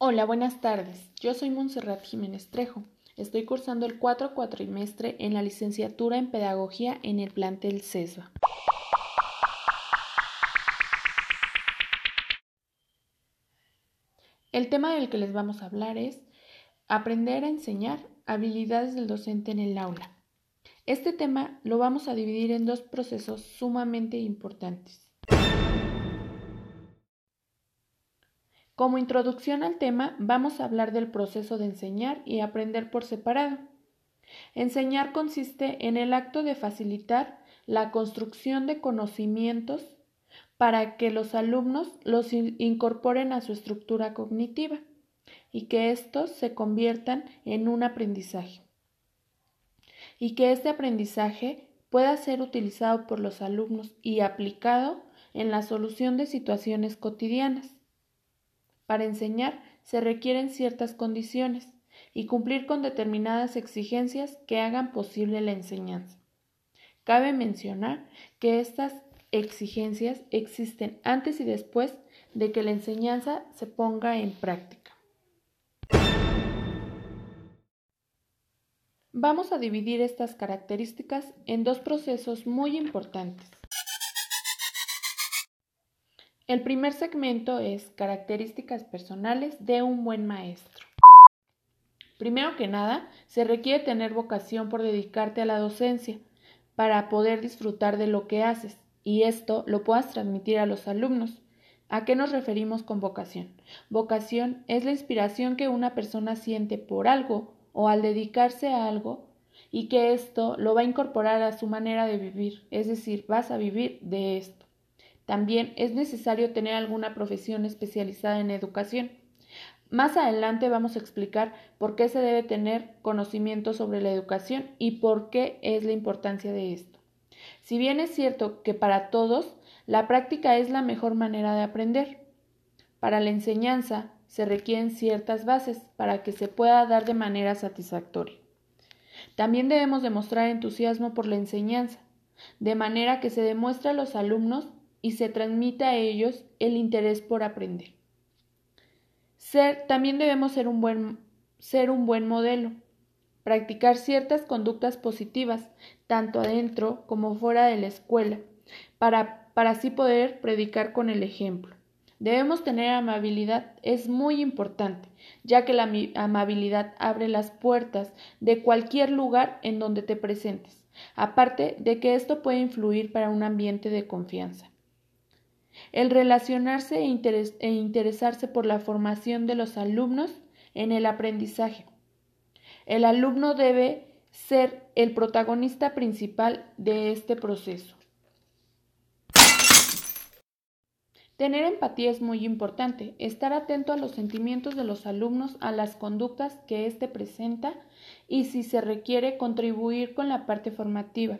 Hola, buenas tardes. Yo soy Montserrat Jiménez Trejo. Estoy cursando el cuatro cuatrimestre en la licenciatura en Pedagogía en el plantel CESBA. El tema del que les vamos a hablar es aprender a enseñar habilidades del docente en el aula. Este tema lo vamos a dividir en dos procesos sumamente importantes. Como introducción al tema, vamos a hablar del proceso de enseñar y aprender por separado. Enseñar consiste en el acto de facilitar la construcción de conocimientos para que los alumnos los incorporen a su estructura cognitiva y que estos se conviertan en un aprendizaje. Y que este aprendizaje pueda ser utilizado por los alumnos y aplicado en la solución de situaciones cotidianas. Para enseñar se requieren ciertas condiciones y cumplir con determinadas exigencias que hagan posible la enseñanza. Cabe mencionar que estas exigencias existen antes y después de que la enseñanza se ponga en práctica. Vamos a dividir estas características en dos procesos muy importantes. El primer segmento es características personales de un buen maestro. Primero que nada, se requiere tener vocación por dedicarte a la docencia para poder disfrutar de lo que haces y esto lo puedas transmitir a los alumnos. ¿A qué nos referimos con vocación? Vocación es la inspiración que una persona siente por algo o al dedicarse a algo y que esto lo va a incorporar a su manera de vivir, es decir, vas a vivir de esto. También es necesario tener alguna profesión especializada en educación. Más adelante vamos a explicar por qué se debe tener conocimiento sobre la educación y por qué es la importancia de esto. Si bien es cierto que para todos la práctica es la mejor manera de aprender, para la enseñanza se requieren ciertas bases para que se pueda dar de manera satisfactoria. También debemos demostrar entusiasmo por la enseñanza, de manera que se demuestre a los alumnos y se transmite a ellos el interés por aprender. Ser, también debemos ser un buen, ser un buen modelo, practicar ciertas conductas positivas, tanto adentro como fuera de la escuela, para, para así poder predicar con el ejemplo. Debemos tener amabilidad, es muy importante, ya que la amabilidad abre las puertas de cualquier lugar en donde te presentes, aparte de que esto puede influir para un ambiente de confianza el relacionarse e, e, interesarse por la formación de los alumnos en el aprendizaje. El alumno debe ser el protagonista principal de este proceso. Tener empatía es muy importante, estar atento a los sentimientos de los alumnos, a las conductas que éste presenta y si se requiere contribuir con la parte formativa.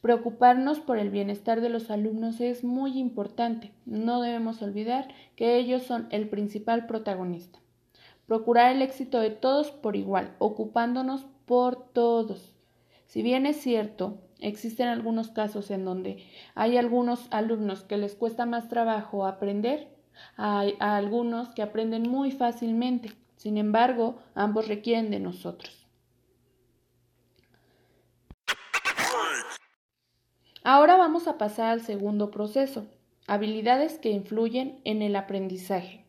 Preocuparnos por el bienestar de los alumnos es muy importante. No debemos olvidar que ellos son el principal protagonista. Procurar el éxito de todos por igual, ocupándonos por todos. Si bien es cierto, existen algunos casos en donde hay algunos alumnos que les cuesta más trabajo aprender, hay algunos que aprenden muy fácilmente. Sin embargo, ambos requieren de nosotros. Ahora vamos a pasar al segundo proceso, habilidades que influyen en el aprendizaje.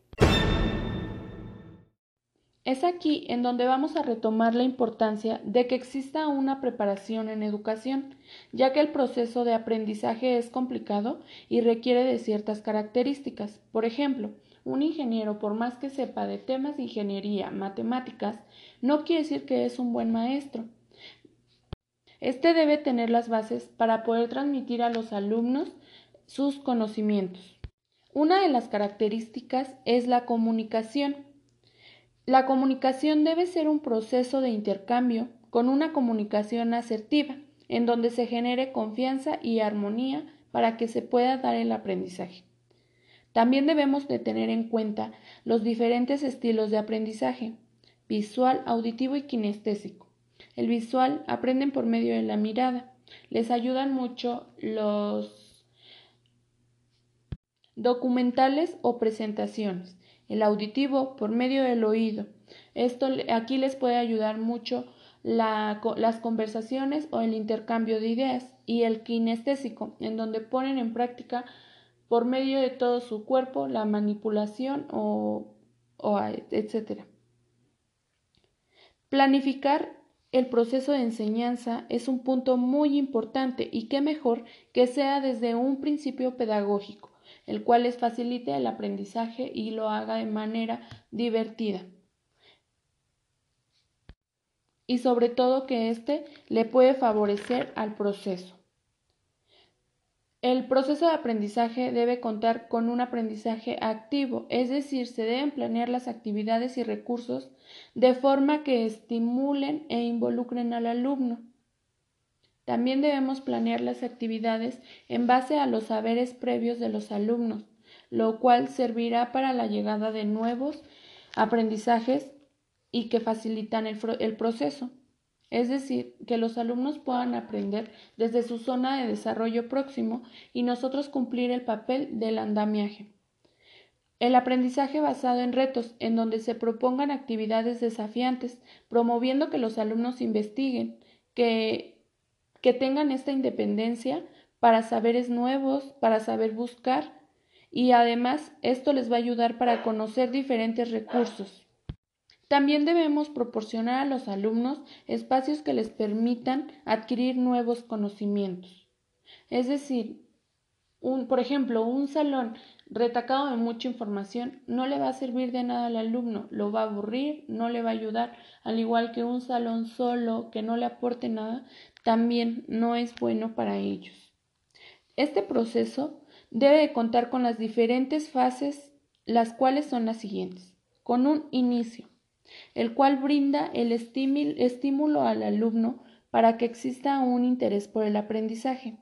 Es aquí en donde vamos a retomar la importancia de que exista una preparación en educación, ya que el proceso de aprendizaje es complicado y requiere de ciertas características. Por ejemplo, un ingeniero, por más que sepa de temas de ingeniería, matemáticas, no quiere decir que es un buen maestro. Este debe tener las bases para poder transmitir a los alumnos sus conocimientos. Una de las características es la comunicación. La comunicación debe ser un proceso de intercambio con una comunicación asertiva, en donde se genere confianza y armonía para que se pueda dar el aprendizaje. También debemos de tener en cuenta los diferentes estilos de aprendizaje, visual, auditivo y kinestésico. El visual aprenden por medio de la mirada. Les ayudan mucho los documentales o presentaciones. el auditivo por medio del oído. Esto aquí les puede ayudar mucho las conversaciones o el intercambio de ideas y el kinestésico, en donde ponen en práctica por medio de todo su cuerpo la manipulación o, o etc. Planificar el proceso de enseñanza es un punto muy importante y qué mejor que sea desde un principio pedagógico, el cual les facilite el aprendizaje y lo haga de manera divertida. Y sobre todo que éste le puede favorecer al proceso. El proceso de aprendizaje debe contar con un aprendizaje activo, es decir, se deben planear las actividades y recursos de forma que estimulen e involucren al alumno. También debemos planear las actividades en base a los saberes previos de los alumnos, lo cual servirá para la llegada de nuevos aprendizajes y que facilitan el, el proceso es decir, que los alumnos puedan aprender desde su zona de desarrollo próximo y nosotros cumplir el papel del andamiaje. El aprendizaje basado en retos, en donde se propongan actividades desafiantes, promoviendo que los alumnos investiguen, que, que tengan esta independencia para saberes nuevos, para saber buscar, y además esto les va a ayudar para conocer diferentes recursos. También debemos proporcionar a los alumnos espacios que les permitan adquirir nuevos conocimientos. Es decir, por ejemplo, un salón retacado de mucha información no le va a servir de nada al alumno, lo va a aburrir, no le va a ayudar, al igual que un salón solo que no le aporte nada, también no es bueno para ellos. Este proceso debe contar con las diferentes fases, las cuales son las siguientes. Con un inicio, el cual brinda el estímulo al alumno para que exista un interés por el aprendizaje.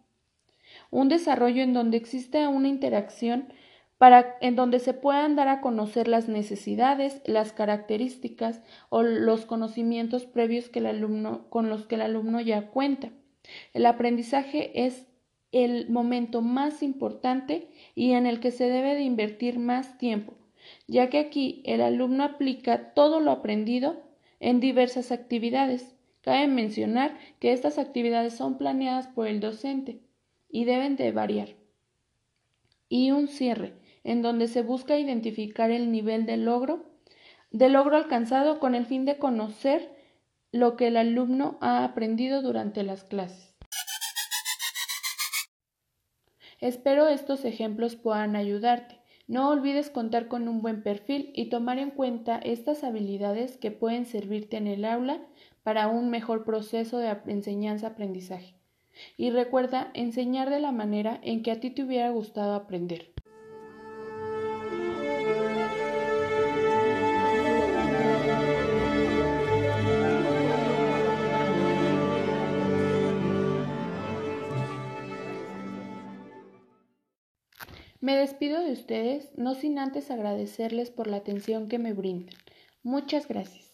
Un desarrollo en donde exista una interacción para, en donde se puedan dar a conocer las necesidades, las características o los conocimientos previos que el alumno, con los que el alumno ya cuenta. El aprendizaje es el momento más importante y en el que se debe de invertir más tiempo, ya que aquí el alumno aplica todo lo aprendido en diversas actividades. Cabe mencionar que estas actividades son planeadas por el docente y deben de variar. Y un cierre, en donde se busca identificar el nivel de logro, de logro alcanzado con el fin de conocer lo que el alumno ha aprendido durante las clases. Espero estos ejemplos puedan ayudarte. No olvides contar con un buen perfil y tomar en cuenta estas habilidades que pueden servirte en el aula para un mejor proceso de enseñanza-aprendizaje. Y recuerda enseñar de la manera en que a ti te hubiera gustado aprender. Me despido de ustedes, no sin antes agradecerles por la atención que me brindan. Muchas gracias.